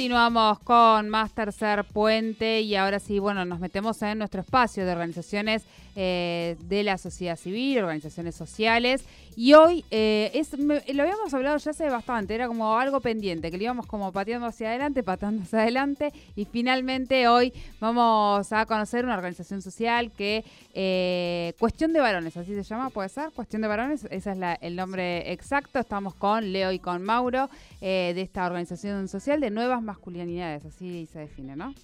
Continuamos con más tercer puente y ahora sí, bueno, nos metemos en nuestro espacio de organizaciones eh, de la sociedad civil, organizaciones sociales. Y hoy eh, es, lo habíamos hablado ya hace bastante, era como algo pendiente, que lo íbamos como pateando hacia adelante, pateando hacia adelante. Y finalmente hoy vamos a conocer una organización social que, eh, Cuestión de Varones, así se llama, ¿puede ser? Cuestión de Varones, ese es el nombre exacto. Estamos con Leo y con Mauro de esta organización social de nuevas masculinidades, así se define, ¿no?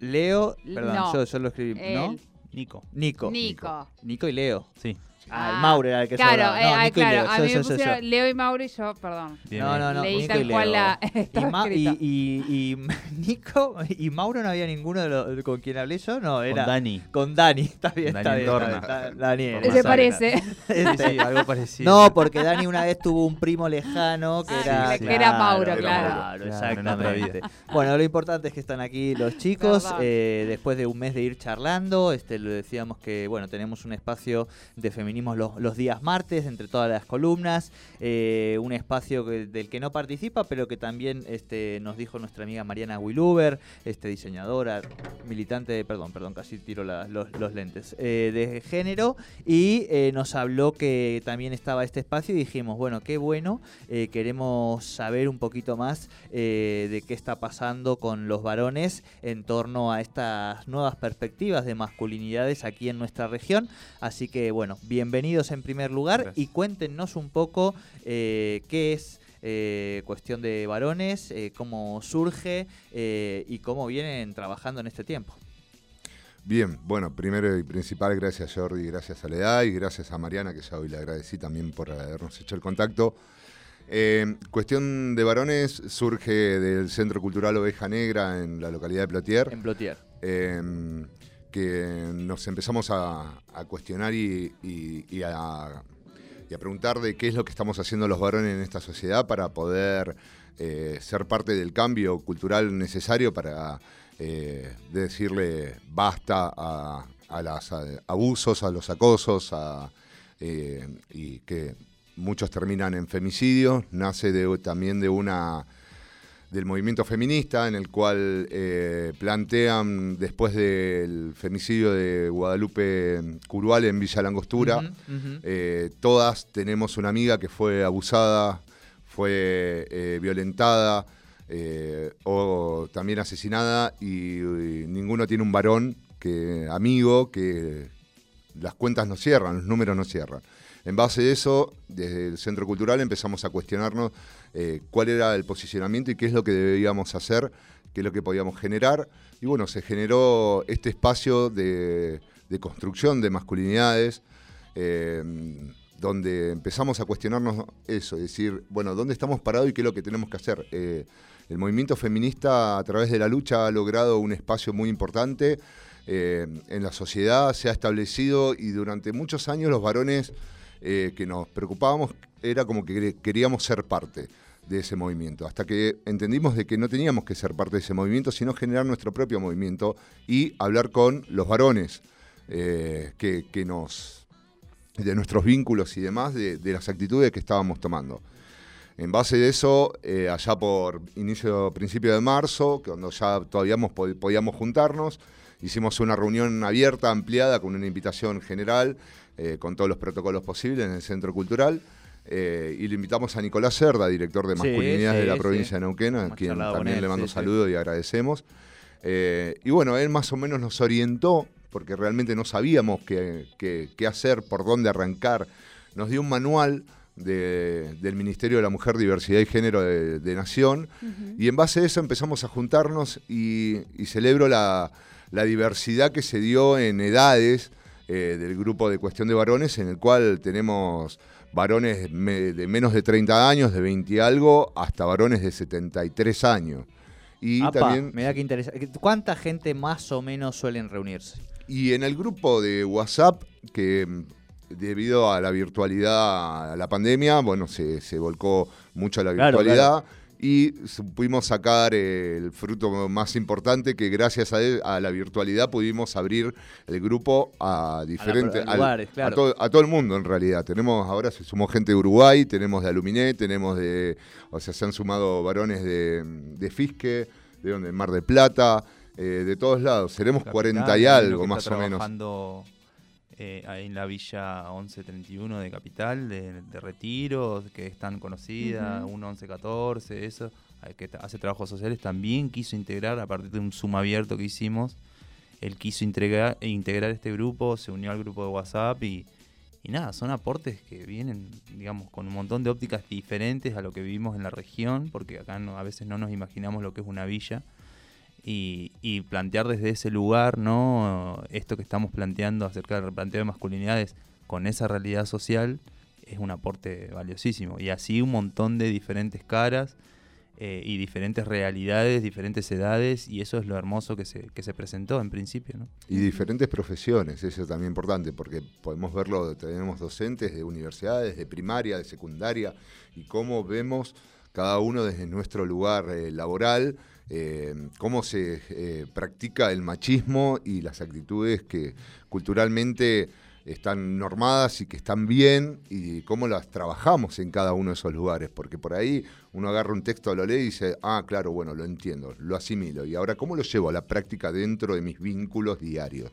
Leo, perdón, yo, yo, lo escribí, ¿no? Nico. Nico. Nico. Nico y Leo. Sí. Ah, el Mauro era el que Claro, sobraba. No, eh, Nico claro. y Leo. A mí Yo, me yo, yo, pusieron Leo y Mauro y yo, perdón. Bien, No, no, no. Leí Nico tal y Leo. cual la- y, estaba Ma- y, escrito. y- y Nico y Mauro no había ninguno de los con quien hablé yo, no, era Con Dani. con Dani, está bien, Dani está bien, está- Daniel. ¿Se parece? Sí, sí, algo parecido. No, porque Dani una vez tuvo un primo lejano que Ah, era que era Mauro, claro, claro. exactamente. Bueno, lo importante es que están aquí los chicos. Eh, después de un mes de ir charlando, este, lo decíamos que bueno, tenemos un espacio de feminismo los, los días martes, entre todas las columnas. eh, un espacio del que no participa, pero que también este, nos dijo nuestra amiga Mariana Wiluber, este, diseñadora, militante, perdón, perdón, casi tiro los, los lentes, eh, de género. Y eh, nos habló que también estaba este espacio y dijimos, bueno, qué bueno, queremos saber un poquito más de qué está pasando con los varones en torno a estas nuevas perspectivas de masculinidades aquí en nuestra región. Así que bueno, bienvenidos en primer lugar Gracias. y cuéntenos un poco eh, qué es eh, cuestión de varones, eh, cómo surge y cómo vienen trabajando en este tiempo. Bien, bueno, primero y principal, gracias Jordi, gracias a Soledad y gracias a Mariana, que ya hoy le agradecí también por habernos hecho el contacto. Eh, cuestión de varones surge del Centro Cultural Oveja Negra en la localidad de Plotier, En Plotier. eh, que nos empezamos a, cuestionar y, a, preguntar de qué es lo que estamos haciendo los varones en esta sociedad para poder eh, ser parte del cambio cultural necesario para eh, decirle basta a, los abusos, a los acosos, eh, y que muchos terminan en femicidios, nace de- también de una del movimiento feminista en el cual eh, plantean después del femicidio de Guadalupe Curual en Villa Langostura, eh, todas tenemos una amiga que fue abusada, fue eh, violentada eh, o también asesinada y, y ninguno tiene un varón que amigo que las cuentas no cierran, los números no cierran. En base a eso, desde el Centro Cultural empezamos a cuestionarnos eh, cuál era el posicionamiento y qué es lo que debíamos hacer, qué es lo que podíamos generar. Y bueno, se generó este espacio de, construcción de masculinidades, eh, donde empezamos a cuestionarnos eso, es decir, bueno, ¿dónde estamos parados y qué es lo que tenemos que hacer? Eh, el movimiento feminista a través de la lucha ha logrado un espacio muy importante en la sociedad, se ha establecido y durante muchos años los varones eh, que nos preocupábamos era como que quer- queríamos ser parte de ese movimiento, hasta que entendimos de que no teníamos que ser parte de ese movimiento, sino generar nuestro propio movimiento y hablar con los varones eh, que, que nos de nuestros vínculos y demás, de, de las actitudes que estábamos tomando. En base de eso, eh, allá por inicio, principio de marzo, cuando ya todavía podíamos juntarnos, hicimos una reunión abierta, ampliada, con una invitación general, eh, con todos los protocolos posibles en el Centro Cultural. eh, y le invitamos a Nicolás Cerda, director de Sí, Masculinidades de la sí, provincia sí. de Neuquén, a quien también él, le mando sí, sí. saludos y agradecemos. Eh, y bueno, él más o menos nos orientó, porque realmente no sabíamos qué, qué- qué hacer, por dónde arrancar. Nos dio un manual de- del Ministerio de la Mujer, Diversidad y Género de, de Nación, y en base a eso empezamos a juntarnos y, y celebro la, la diversidad que se dio en edades eh, del grupo de cuestión de varones, en el cual tenemos varones de menos de 30 años, de 20 y algo, hasta varones de 73 años. Y también. Me da que interesa. ¿Cuánta gente más o menos suelen reunirse? Y en el grupo de WhatsApp, que mm, debido a la virtualidad, a la pandemia, bueno, se, volcó mucho a la virtualidad y pudimos sacar el fruto más importante que gracias a, la virtualidad pudimos abrir el grupo a diferentes a, todo, el mundo en realidad. Tenemos ahora se sumó gente de Uruguay tenemos de Aluminé tenemos de o sea se han sumado varones de, de Fisque de donde Mar de Plata eh, de todos lados. Seremos 40 y algo más o menos eh, en la Villa 1131 de Capital, de, Retiro, que es tan conocida, 1114, eso, que hace trabajos sociales, también quiso integrar, a partir de un Zoom abierto que hicimos, él quiso integrar, integrar este grupo, se unió al grupo de WhatsApp y, y nada, son aportes que vienen, digamos, con un montón de ópticas diferentes a lo que vivimos en la región, porque acá no, a veces no nos imaginamos lo que es una villa y, plantear desde ese lugar, ¿no? Esto que estamos planteando acerca del replanteo de masculinidades con esa realidad social es un aporte valiosísimo. Y así un montón de diferentes caras eh, y diferentes realidades, diferentes edades, y eso es lo hermoso que se, que se presentó en principio. Y diferentes profesiones, eso es también importante, porque podemos verlo, tenemos docentes de universidades, de primaria, de secundaria, y cómo vemos cada uno desde nuestro lugar eh, laboral eh, cómo se eh, practica el machismo y las actitudes que culturalmente están normadas y que están bien y cómo las trabajamos en cada uno de esos lugares, porque por ahí uno agarra un texto, lo lee y dice, ah, claro, bueno, lo entiendo, lo asimilo, y ahora cómo lo llevo a la práctica dentro de mis vínculos diarios.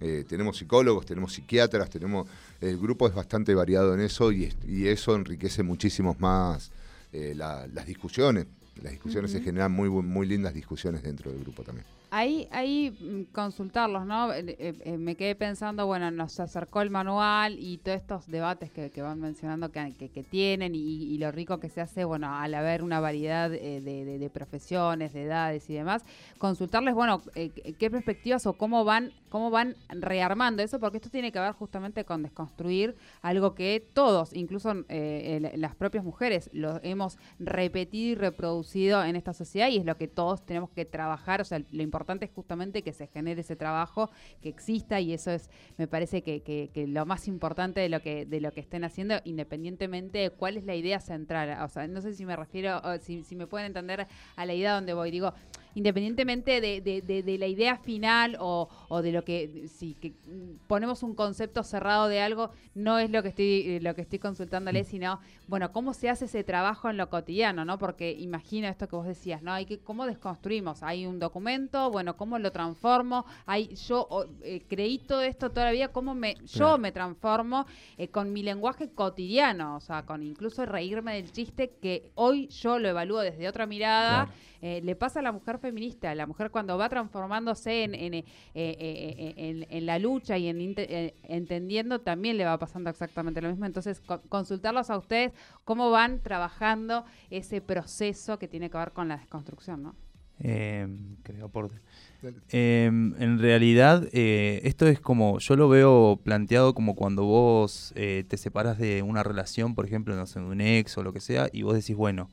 Eh, tenemos psicólogos, tenemos psiquiatras, tenemos el grupo es bastante variado en eso y, eso enriquece muchísimo más las discusiones las discusiones se generan muy, muy lindas discusiones dentro del grupo también. Ahí, ahí mm, consultarlos, ¿no? Eh, eh, eh, me quedé pensando, bueno, nos acercó el manual y todos estos debates que, van mencionando que, que, tienen y, lo rico que se hace, bueno, al haber una variedad de, profesiones, de edades y demás, consultarles, bueno, qué perspectivas o cómo van, cómo van rearmando eso, porque esto tiene que ver justamente con desconstruir algo que todos, incluso las propias mujeres, lo hemos repetido y reproducido en esta sociedad y es lo que todos tenemos que trabajar, o sea, lo importante es justamente que se genere ese trabajo, que exista y eso es, me parece que, lo más importante de lo que de lo que estén haciendo, independientemente de cuál es la idea central. O sea, no sé si me refiero, si, si me pueden entender a la idea donde voy. Digo, independientemente de, la idea final o, de lo que, si que ponemos un concepto cerrado de algo, no es lo que estoy, lo que estoy consultándole, mm. sino, bueno, cómo se hace ese trabajo en lo cotidiano, ¿no? Porque imagino esto que vos decías, ¿no? Hay que, ¿cómo desconstruimos? Hay un documento, bueno, ¿cómo lo transformo? Hay, yo eh, creí todo esto todavía, ¿cómo me, yo me transformo eh, con mi lenguaje cotidiano? O sea, con incluso reírme del chiste que hoy yo lo evalúo desde otra mirada. Eh, le pasa a la mujer feminista, la mujer cuando va transformándose en, en, eh, eh, en, la lucha y en entendiendo, también le va pasando exactamente lo mismo. Entonces, consultarlos a ustedes cómo van trabajando ese proceso que tiene que ver con la desconstrucción, ¿no? Em, creo por em, en realidad, esto es como, yo lo veo planteado como cuando vos te separas de una relación, por ejemplo, no sé, de un ex o lo que sea, y vos decís, bueno,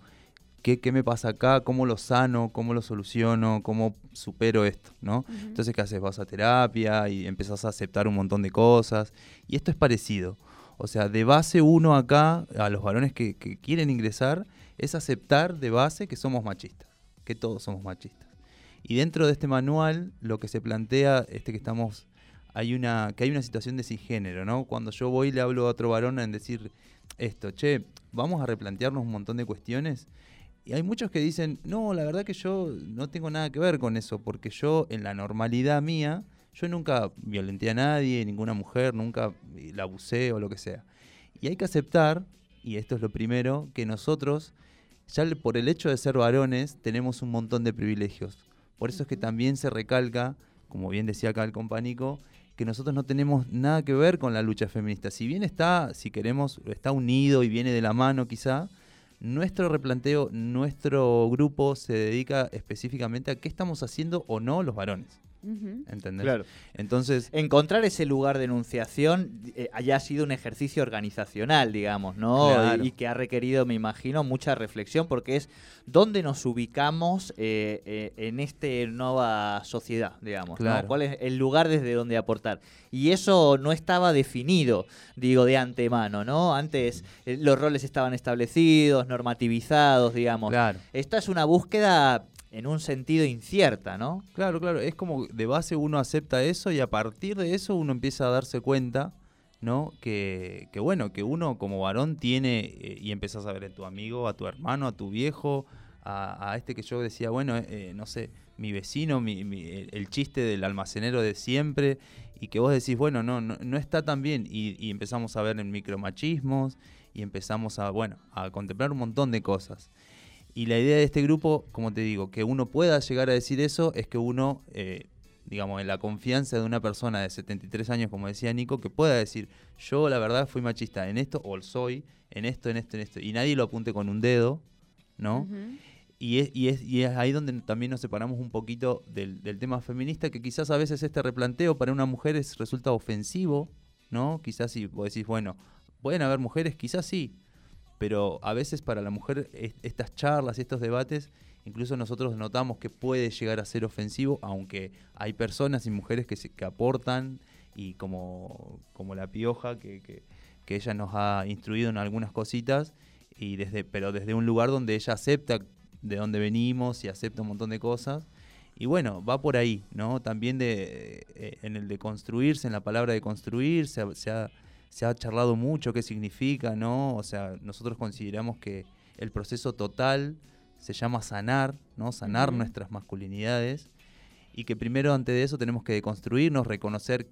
¿qué, me pasa acá? ¿Cómo lo sano? ¿Cómo lo soluciono? ¿Cómo supero esto? ¿no? Entonces, ¿qué haces? Vas a terapia y empezás a aceptar un montón de cosas. Y esto es parecido. O sea, de base uno acá, a los varones que, quieren ingresar, es aceptar de base que somos machistas, que todos somos machistas. Y dentro de este manual, lo que se plantea, este que estamos, hay una, que hay una situación de género, ¿no? Cuando yo voy y le hablo a otro varón en decir esto, che, vamos a replantearnos un montón de cuestiones y hay muchos que dicen, no, la verdad que yo no tengo nada que ver con eso, porque yo en la normalidad mía, yo nunca violenté a nadie, ninguna mujer, nunca la abusé o lo que sea. Y hay que aceptar, y esto es lo primero, que nosotros, ya por el hecho de ser varones, tenemos un montón de privilegios. Por eso es que también se recalca, como bien decía acá el compánico, que nosotros no tenemos nada que ver con la lucha feminista. Si bien está, si queremos, está unido y viene de la mano quizá, nuestro replanteo, nuestro grupo se dedica específicamente a qué estamos haciendo o no los varones. ¿Entendés? Claro. Entonces, Encontrar ese lugar de enunciación eh, haya sido un ejercicio organizacional, digamos, ¿no? Claro. Y, y que ha requerido, me imagino, mucha reflexión porque es dónde nos ubicamos eh, eh, en esta nueva sociedad, digamos. ¿Cuál es el lugar desde donde aportar? Y eso no estaba definido, digo, de antemano, ¿no? Antes eh, los roles estaban establecidos, normativizados, digamos. claro. Esta es una búsqueda en un sentido incierta, ¿no? Claro, claro, es como de base uno acepta eso y a partir de eso uno empieza a darse cuenta, ¿no? Que, que bueno, que uno como varón tiene, eh, y empezás a ver a tu amigo, a tu hermano, a tu viejo, a, este que yo decía, bueno, eh, no sé, mi vecino, mi- mi- el, el chiste del almacenero de siempre, y que vos decís, bueno, no, no, no está tan bien, y, y empezamos a ver en micromachismos, y empezamos a, bueno, a contemplar un montón de cosas. Y la idea de este grupo, como te digo, que uno pueda llegar a decir eso, es que uno, eh, digamos, en la confianza de una persona de 73 años, como decía Nico, que pueda decir, yo la verdad fui machista en esto, o soy, en esto, en esto, en esto, y nadie lo apunte con un dedo, ¿no? Y es, y, es, y es ahí donde también nos separamos un poquito del, del tema feminista, que quizás a veces este replanteo para una mujer es, resulta ofensivo, ¿no? Quizás si vos decís, bueno, pueden haber mujeres, quizás sí, pero a veces para la mujer es- estas charlas y estos debates, incluso nosotros notamos que puede llegar a ser ofensivo, aunque hay personas y mujeres que, se- aportan y como, como la pioja, que, que, ella nos ha instruido en algunas cositas, y desde, pero desde un lugar donde ella acepta de dónde venimos y acepta un montón de cosas. Y bueno, va por ahí, ¿no? También de, eh, en el de construirse, en la palabra de construir, se se ha- se ha charlado mucho qué significa, ¿no? O sea, nosotros consideramos que el proceso total se llama sanar, ¿no? Sanar nuestras masculinidades y que primero ante de eso tenemos que deconstruirnos, reconocer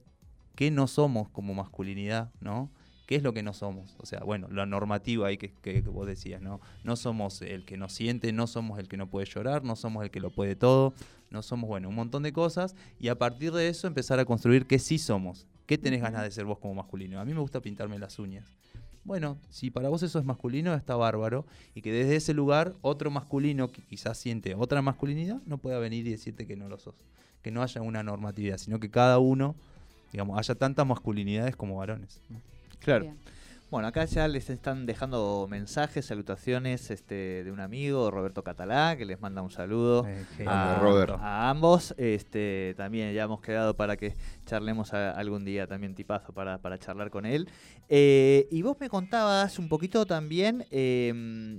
qué no somos como masculinidad, ¿no? ¿Qué es lo que no somos? O sea, bueno, la normativa ahí que, que- que vos decías, ¿no? No somos el que no siente, no somos el que no puede llorar, no somos el que lo puede todo, no somos, bueno, un montón de cosas y a partir de eso empezar a construir qué sí somos, qué tenés ganas de ser vos como masculino. A mí me gusta pintarme las uñas. Bueno, si para vos eso es masculino, está bárbaro. Y que desde ese lugar, otro masculino que quizás siente otra masculinidad, no pueda venir y decirte que no lo sos. Que no haya una normatividad, sino que cada uno, digamos, haya tantas masculinidades como varones. ¿no? Claro. Bien. Bueno, acá ya les están dejando mensajes, salutaciones este, de un amigo, Roberto Catalá, que les manda un saludo. Eh, a, grande, Robert. a ambos. Este, también ya hemos quedado para que charlemos a- algún día, también tipazo para, para charlar con él. Eh, y vos me contabas un poquito también eh,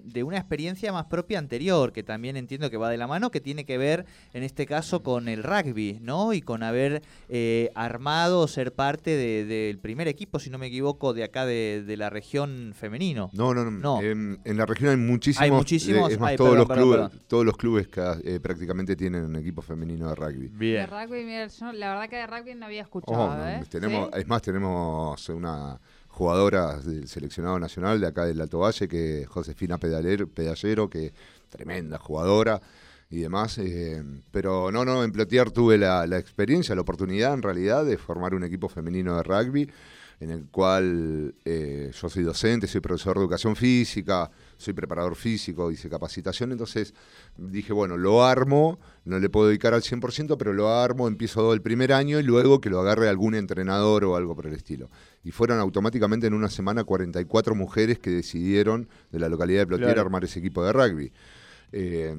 de una experiencia más propia anterior, que también entiendo que va de la mano, que tiene que ver en este caso con el rugby, ¿no? Y con haber eh, armado o ser parte de- del primer equipo, si no me equivoco, de acá de, de la región femenino. No, no, no. No. En, en la región hay muchísimos. Hay muchísimos. eh, es más, Ay, todos, perdón, los perdón, clubes, perdón. todos los clubes que, eh, prácticamente tienen un equipo femenino de rugby. De Bien. rugby, mira, yo la verdad que de rugby no había escuchado, Ojo, no, ¿eh? tenemos, ¿Sí? Es más, tenemos una jugadora del seleccionado nacional de acá del Alto Valle, que es Josefina Pedalero, Pedallero, que tremenda jugadora y demás. eh, pero no, no, en Plotier tuve la, la experiencia, la oportunidad en realidad de formar un equipo femenino de rugby, en el cual eh, yo soy docente, soy profesor de educación física, soy preparador físico, hice capacitación, entonces dije, bueno, lo armo, no le puedo dedicar al 100%, pero lo armo, empiezo el primer año y luego que lo agarre algún entrenador o algo por el estilo. Y fueron automáticamente en una semana 44 mujeres que decidieron de la localidad de Plotier Claro. armar ese equipo de rugby. Eh,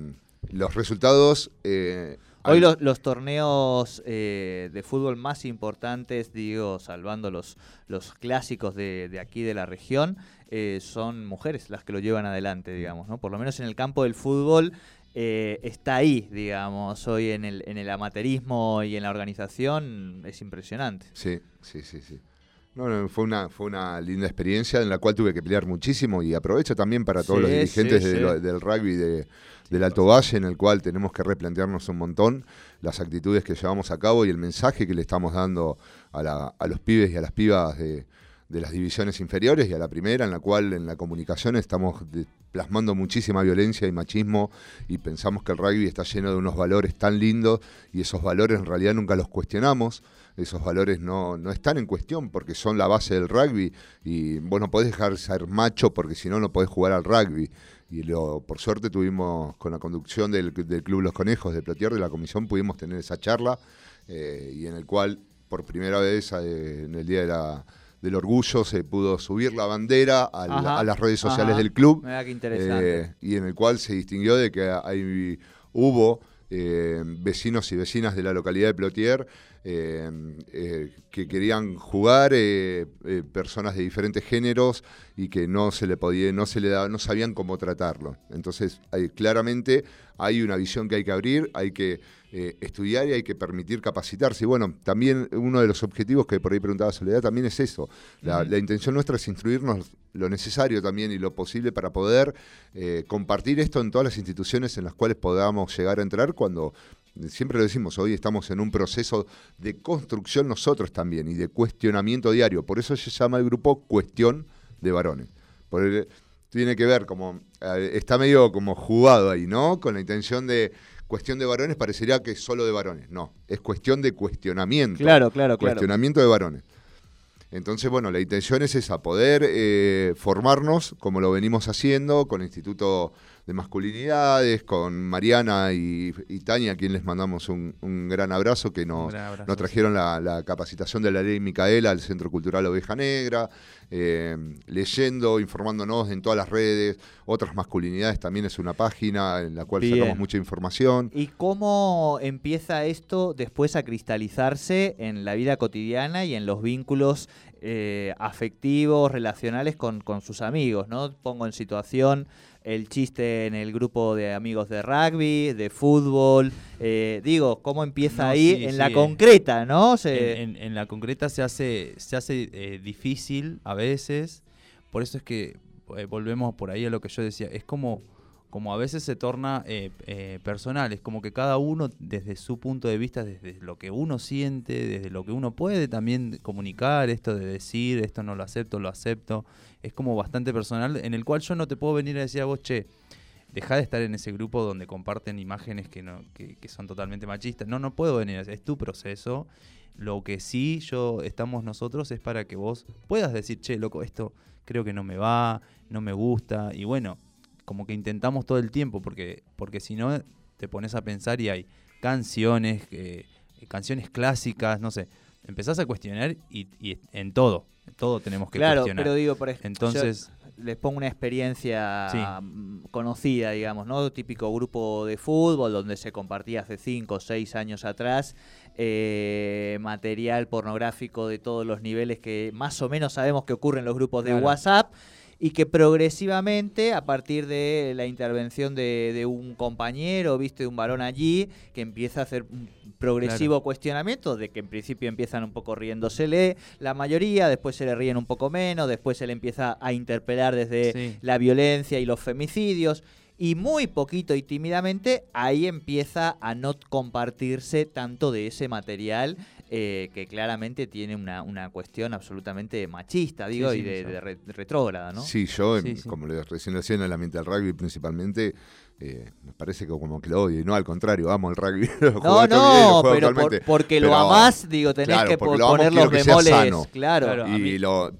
los resultados... eh, Hoy los, los torneos eh, de fútbol más importantes, digo, salvando los, los clásicos de, de aquí de la región, eh, son mujeres las que lo llevan adelante, digamos, ¿no? Por lo menos en el campo del fútbol eh, está ahí, digamos, hoy en el, en el amateurismo y en la organización es impresionante. Sí, sí, sí, sí. No, no, fue una, fue una linda experiencia en la cual tuve que pelear muchísimo y aprovecho también para todos Sí, los dirigentes sí, sí. del rugby de- del Alto Valle, en el cual tenemos que replantearnos un montón las actitudes que llevamos a cabo y el mensaje que le estamos dando a, la- a los pibes y a las pibas de, de las divisiones inferiores y a la primera, en la cual en la comunicación estamos de- plasmando muchísima violencia y machismo y pensamos que el rugby está lleno de unos valores tan lindos y esos valores en realidad nunca los cuestionamos esos valores no, no están en cuestión porque son la base del rugby y vos no podés dejar de ser macho porque si no no podés jugar al rugby. Y lo, por suerte tuvimos con la conducción del, Club Los Conejos de Plotier, de la comisión, pudimos tener esa charla eh, y en el cual por primera vez eh, en el Día del Orgullo se pudo subir la bandera a, las redes sociales del club eh, y en el cual se distinguió de que hay, hubo vecinos y vecinas de la localidad de Plotier que querían jugar personas de diferentes géneros y que no se le podía, no se le daba, no sabían cómo tratarlo. Entonces, hay, claramente hay una visión que hay que abrir, hay que eh, estudiar y hay que permitir capacitarse. Y bueno, también uno de los objetivos que por ahí preguntaba Soledad también es eso. La, intención nuestra es instruirnos lo necesario también y lo posible para poder eh, compartir esto en todas las instituciones en las cuales podamos llegar a entrar cuando siempre lo decimos, hoy estamos en un proceso de construcción nosotros también y de cuestionamiento diario. Por eso se llama el grupo Cuestión de Varones. Tiene que ver como, eh, está medio como jugado ahí, ¿no? Con la intención de cuestión de varones parecería que es solo de varones. No, es cuestión de cuestionamiento. Claro, claro, claro. Cuestionamiento de varones. Entonces, bueno, la intención es esa, poder eh, formarnos como lo venimos haciendo con el Instituto de Masculinidades, con Mariana y, Tania, a quien les mandamos un, gran abrazo, que nos, trajeron la, capacitación de la ley Micaela al Centro Cultural Oveja Negra, eh, leyendo, informándonos en todas las redes. Otras masculinidades también es una página en la cual sacamos mucha información. ¿Y cómo empieza esto después a cristalizarse en la vida cotidiana y en los vínculos eh, afectivos, relacionales con, con sus amigos? ¿no? Pongo en situación el chiste en el grupo de amigos de rugby, de fútbol. Eh, digo, ¿cómo empieza ahí en la concreta, no? En, la concreta se hace, se hace eh, difícil a veces. Por eso es que eh, volvemos por ahí a lo que yo decía. Es como como a veces se torna personal, es como que cada uno desde su punto de vista, desde lo que uno siente, desde lo que uno puede también comunicar, esto de decir, esto no lo acepto, lo acepto, es como bastante personal, en el cual yo no te puedo venir a decir a vos, che, deja de estar en ese grupo donde comparten imágenes que, no, que, son totalmente machistas. No, no puedo venir, es tu proceso. Lo que sí yo estamos nosotros es para que vos puedas decir, che, loco, esto creo que no me va, no me gusta. Y bueno, como que intentamos todo el tiempo, porque, porque si no te pones a pensar y hay canciones, eh, canciones clásicas, no sé, empezás a cuestionar y, y en todo todo tenemos que claro, cuestionar. pero digo, por ejemplo, Entonces, les pongo una experiencia mm, conocida, digamos, ¿no? Típico grupo de fútbol donde se compartía hace 5 o 6 años atrás eh, material pornográfico de todos los niveles que más o menos sabemos que ocurren en los grupos de WhatsApp y que progresivamente, a partir de la intervención de, un compañero, viste, de un varón allí, que empieza a hacer un progresivo cuestionamiento, de que en principio empiezan un poco riéndosele la mayoría, después se le ríen un poco menos, después se le empieza a interpelar desde la violencia y los femicidios. Y muy poquito y tímidamente ahí empieza a no compartirse tanto de ese material eh, que claramente tiene una, una, cuestión absolutamente machista, digo, y de, retrógrada, ¿no? Sí, yo, como le recién decía en el ambiente del rugby principalmente, eh, me parece que como que lo odio, y no al contrario, amo el rugby. no, no, pero porque lo amás, digo, tenés que poner los bemoles. Claro. Y, lo,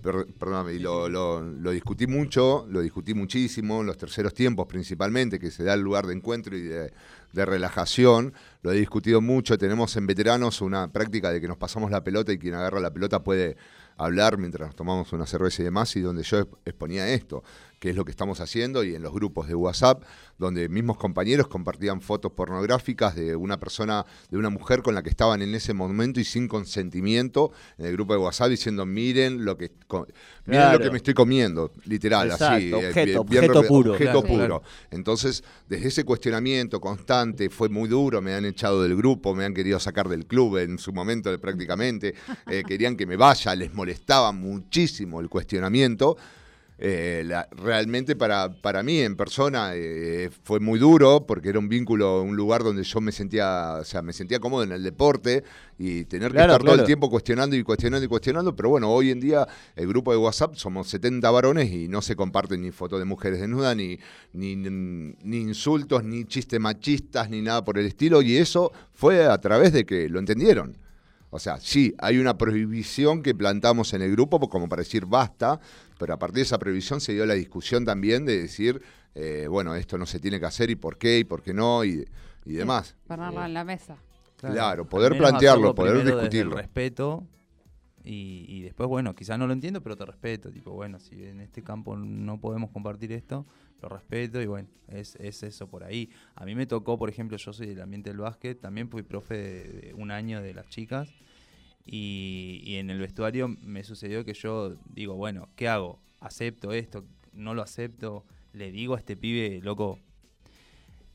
y lo, lo, discutí mucho, lo discutí muchísimo en los terceros tiempos principalmente, que se da el lugar de encuentro y de, de relajación. Lo he discutido mucho. Tenemos en veteranos una práctica de que nos pasamos la pelota y quien agarra la pelota puede hablar mientras nos tomamos una cerveza y demás, y donde yo exponía esto que es lo que estamos haciendo, y en los grupos de WhatsApp, donde mismos compañeros compartían fotos pornográficas de una persona, de una mujer con la que estaban en ese momento y sin consentimiento en el grupo de WhatsApp diciendo, miren lo que, miren lo que me estoy comiendo, literal, así. Eh, objeto, puro. Objeto puro. Entonces, desde ese cuestionamiento constante, fue muy duro, me han echado del grupo, me han querido sacar del club en su momento prácticamente, eh, querían que me vaya, les molestaba muchísimo el cuestionamiento. Eh, realmente para, para mí en persona eh, fue muy duro porque era un vínculo, un lugar donde yo me sentía, o sea, me sentía cómodo en el deporte y tener que estar todo el tiempo cuestionando y cuestionando y cuestionando, pero bueno, hoy en día el grupo de WhatsApp somos 70 varones y no se comparten ni fotos de mujeres desnudas, ni, ni, ni insultos, ni chistes machistas, ni nada por el estilo, y eso fue a través de que lo entendieron. O sea, sí, hay una prohibición que plantamos en el grupo como para decir basta, pero a partir de esa prohibición se dio la discusión también de decir eh, bueno, esto no se tiene que hacer y por qué y por qué no y, y demás. Ponerlo Eh, en la mesa. Claro, poder plantearlo, poder discutirlo. El respeto y, y después, bueno, quizás no lo entiendo, pero te respeto. Tipo, bueno, si en este campo no podemos compartir esto, lo respeto y bueno, es, es eso por ahí. A mí me tocó, por ejemplo, yo soy del ambiente del básquet, también fui profe de, de un año de las chicas y, y en el vestuario me sucedió que yo digo, bueno, ¿qué hago? ¿Acepto esto? ¿No lo acepto? Le digo a este pibe, loco,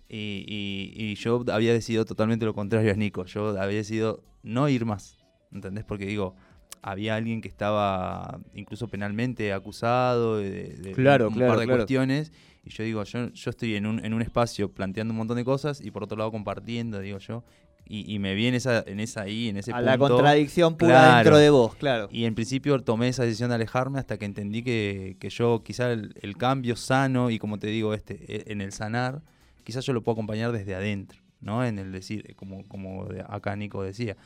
y, y- y yo había decidido totalmente lo contrario a Nico. Yo había decidido no ir más. ¿Entendés? Porque digo, había alguien que estaba incluso penalmente acusado de, de Claro, un claro, par de claro. cuestiones. Y yo digo, yo, yo estoy en un, en un espacio planteando un montón de cosas y por otro lado compartiendo, digo yo. Y, y me vi en esa, en esa ahí, en ese A punto. la contradicción pura Claro. dentro de vos, claro. Y en principio tomé esa decisión de alejarme hasta que entendí que, que yo quizá el, el cambio sano y como te digo, este, e- en el sanar, quizás yo lo puedo acompañar desde adentro, ¿no? En el decir, como, como de- acá Nico decía.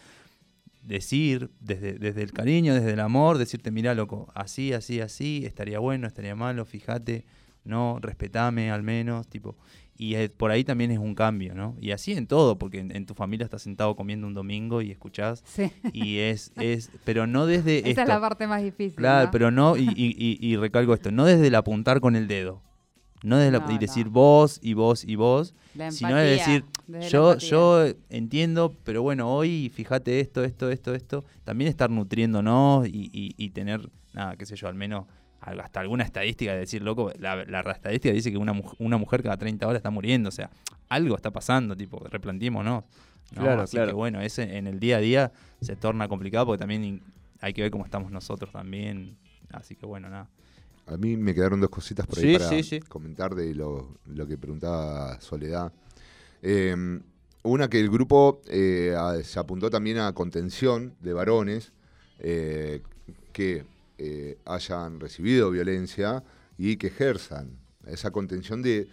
Decir desde, desde el cariño, desde el amor, decirte, mira, loco, así, así, así, estaría bueno, estaría malo, fíjate, no, respetame al menos, tipo. Y eh, por ahí también es un cambio, ¿no? Y así en todo, porque en, en tu familia estás sentado comiendo un domingo y escuchás Sí. y es, es pero no desde Esa esto. es la parte más difícil. Claro, ¿no? pero no, y, y, y- y recalco esto, no desde el apuntar con el dedo. No desde la- y decir no. vos y vos y vos, La sino de decir, yo, yo entiendo, pero bueno, hoy fíjate esto, esto, esto, esto. También estar nutriéndonos y, y- tener, nada, qué sé yo, al menos hasta alguna estadística de decir, loco, la, la estadística dice que una, una mujer cada 30 horas está muriendo, o sea, algo está pasando, tipo, replanteémonos. ¿no? Claro, Así claro. que bueno, ese en el día a día se torna complicado porque también hay que ver cómo estamos nosotros también. Así que bueno, nada. A mí me quedaron dos cositas por ahí Sí, para sí, sí. comentar de lo, lo que preguntaba Soledad. Eh, una que el grupo eh, a- se apuntó también a contención de varones eh, que eh, hayan recibido violencia y que ejerzan esa contención de,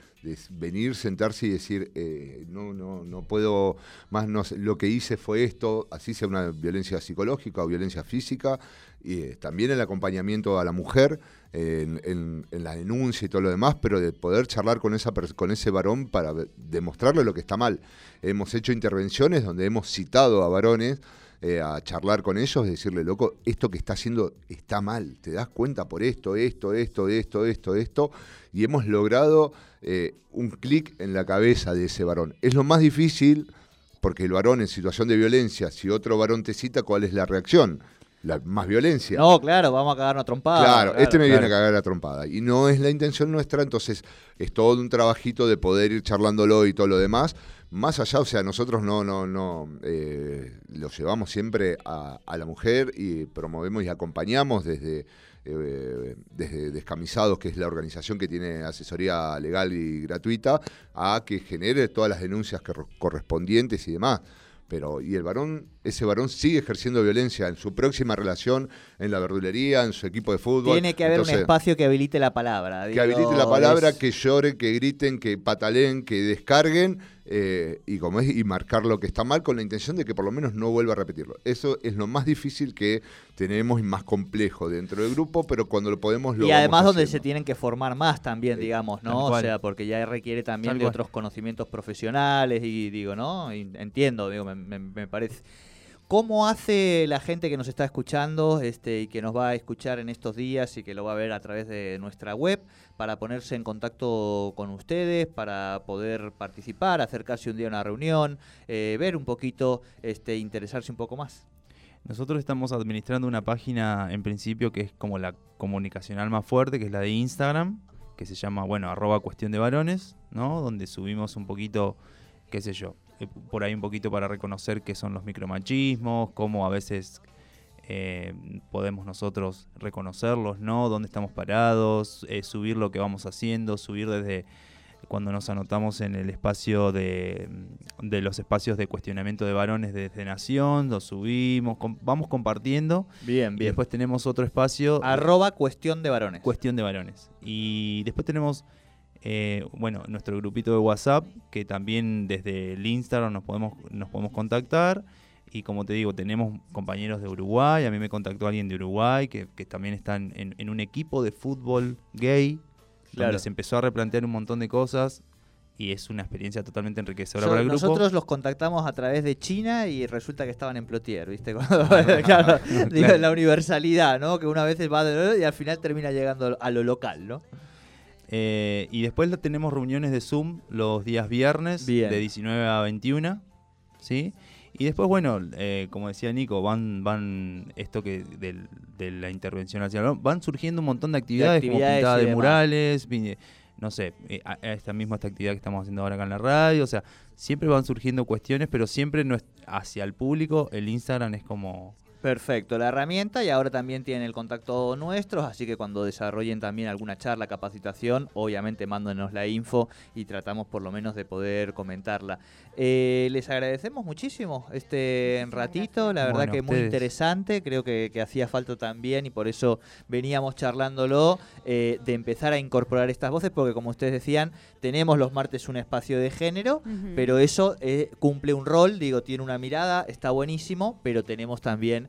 venir, sentarse y decir, eh, no, no, no puedo más, no lo que hice fue esto, así sea una violencia psicológica o violencia física, y eh, también el acompañamiento a la mujer en, en- la denuncia y todo lo demás, pero de poder charlar con, esa con ese varón para demostrarle lo que está mal. Hemos hecho intervenciones donde hemos citado a varones eh, a charlar con ellos, decirle, loco, esto que está haciendo está mal, te das cuenta por esto, esto, esto, esto, esto, esto, y hemos logrado eh, un clic en la cabeza de ese varón. Es lo más difícil porque el varón en situación de violencia, si otro varón te cita, ¿cuál es la reacción? La más violencia. No, claro, vamos a cagarnos trompada. Claro, este me viene a cagar a trompada. Y no es la intención nuestra, entonces es todo un trabajito de poder ir charlándolo y todo lo demás. Más allá, o sea, nosotros no, no, no, eh, lo llevamos siempre a, la mujer y promovemos y acompañamos desde, eh, desde Descamisados, que es la organización que tiene asesoría legal y gratuita, a que genere todas las denuncias que correspondientes y demás. Pero, y el varón, ese varón sigue ejerciendo violencia en su próxima relación, en la verdulería, en su equipo de fútbol. Tiene que haber Entonces, un espacio que habilite la palabra. que habilite la palabra, es- que lloren, que griten, que pataleen, que descarguen eh, y como es y marcar lo que está mal con la intención de que por lo menos no vuelva a repetirlo. Eso es lo más difícil que tenemos y más complejo dentro del grupo, pero cuando lo podemos lo Y además donde se tienen que formar más también, digamos, ¿no? O sea, porque ya requiere también de otros conocimientos profesionales y digo, ¿no? Y entiendo, digo, me, me- me parece. ¿Cómo hace la gente que nos está escuchando este, y que nos va a escuchar en estos días y que lo va a ver a través de nuestra web para ponerse en contacto con ustedes, para poder participar, acercarse un día a una reunión, eh, ver un poquito, este, interesarse un poco más? Nosotros estamos administrando una página en principio que es como la comunicacional más fuerte, que es la de Instagram, que se llama, bueno, arroba cuestión de varones, ¿no? Donde subimos un poquito, qué sé yo, eh, por ahí un poquito para reconocer qué son los micromachismos, cómo a veces eh, podemos nosotros reconocerlos, ¿no? Dónde estamos parados, eh, subir lo que vamos haciendo, subir desde cuando nos anotamos en el espacio de, de los espacios de cuestionamiento de varones desde Nación, lo subimos, com- vamos compartiendo. Bien, Y después tenemos otro espacio, Arroba cuestión de varones. cuestión de varones. Y después tenemos, eh, bueno, nuestro grupito de WhatsApp, que también desde el Instagram nos podemos, nos podemos contactar. Y como te digo, tenemos compañeros de Uruguay, a mí me contactó alguien de Uruguay, que, que también están en, en un equipo de fútbol gay, donde se empezó a replantear un montón de cosas y es una experiencia totalmente enriquecedora para el grupo. Nosotros los contactamos a través de China y resulta que estaban en Plotier, ¿viste? claro, digo, la universalidad, ¿no? Que una vez va de y al final termina llegando a lo local, ¿no? Eh, y después tenemos reuniones de Zoom los días viernes de 19 a 21, ¿sí? Y después, bueno, eh, como decía Nico, van, van esto que de la intervención nacional, van surgiendo un montón de actividades, como pintada de murales, no sé, eh, esta misma esta actividad que estamos haciendo ahora acá en la radio, o sea, siempre van surgiendo cuestiones, pero siempre no es hacia el público, el Instagram es como Perfecto, la herramienta y ahora también tienen el contacto nuestro, así que cuando desarrollen también alguna charla, capacitación, obviamente mándenos la info y tratamos por lo menos de poder comentarla. Eh, les agradecemos muchísimo este ratito, la verdad que muy interesante, creo que, hacía falta también y por eso veníamos charlándolo, eh, de empezar a incorporar estas voces, porque como ustedes decían, tenemos los martes un espacio de género, pero eso eh, cumple un rol, digo, tiene una mirada, está buenísimo, pero tenemos también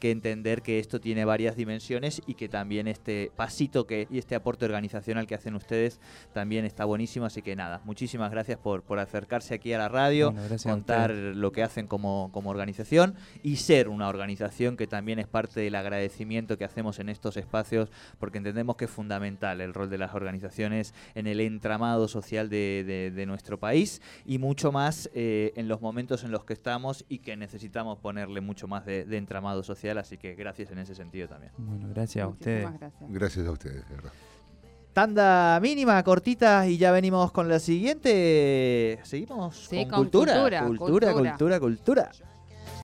que entender que esto tiene varias dimensiones y que también este pasito que y este aporte organizacional que hacen ustedes también está buenísimo. Así que nada, muchísimas gracias por, por acercarse aquí a la radio, contar lo que hacen como, como organización y ser una organización que también es parte del agradecimiento que hacemos en estos espacios, porque entendemos que es fundamental el rol de las organizaciones en el entramado social de, de, nuestro país y mucho más eh, en los momentos en los que estamos y que necesitamos ponerle mucho más de, de entramado social así que gracias en ese sentido también. Bueno, gracias a ustedes. Gracias. a ustedes, verdad. Tanda mínima, cortita, y ya venimos con la siguiente. Seguimos con, cultura. cultura. Cultura, cultura, cultura.